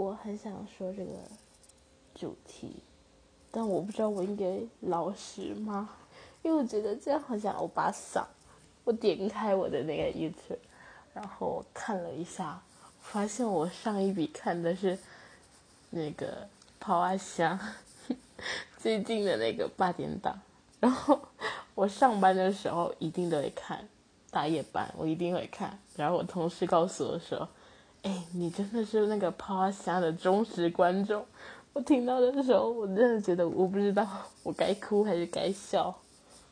我很想说这个主题，但我不知道我应该老实吗？因为我觉得这样好像欧巴桑。我点开我的那个 YouTube，然后我看了一下，发现我上一笔看的是那个《泡阿香》最近的那个八点档。然后我上班的时候一定都会看，大夜班我一定会看。然后我同事告诉我说：“哎，你真的是那个《趴虾》的忠实观众。”我听到的时候，我真的觉得我不知道我该哭还是该笑。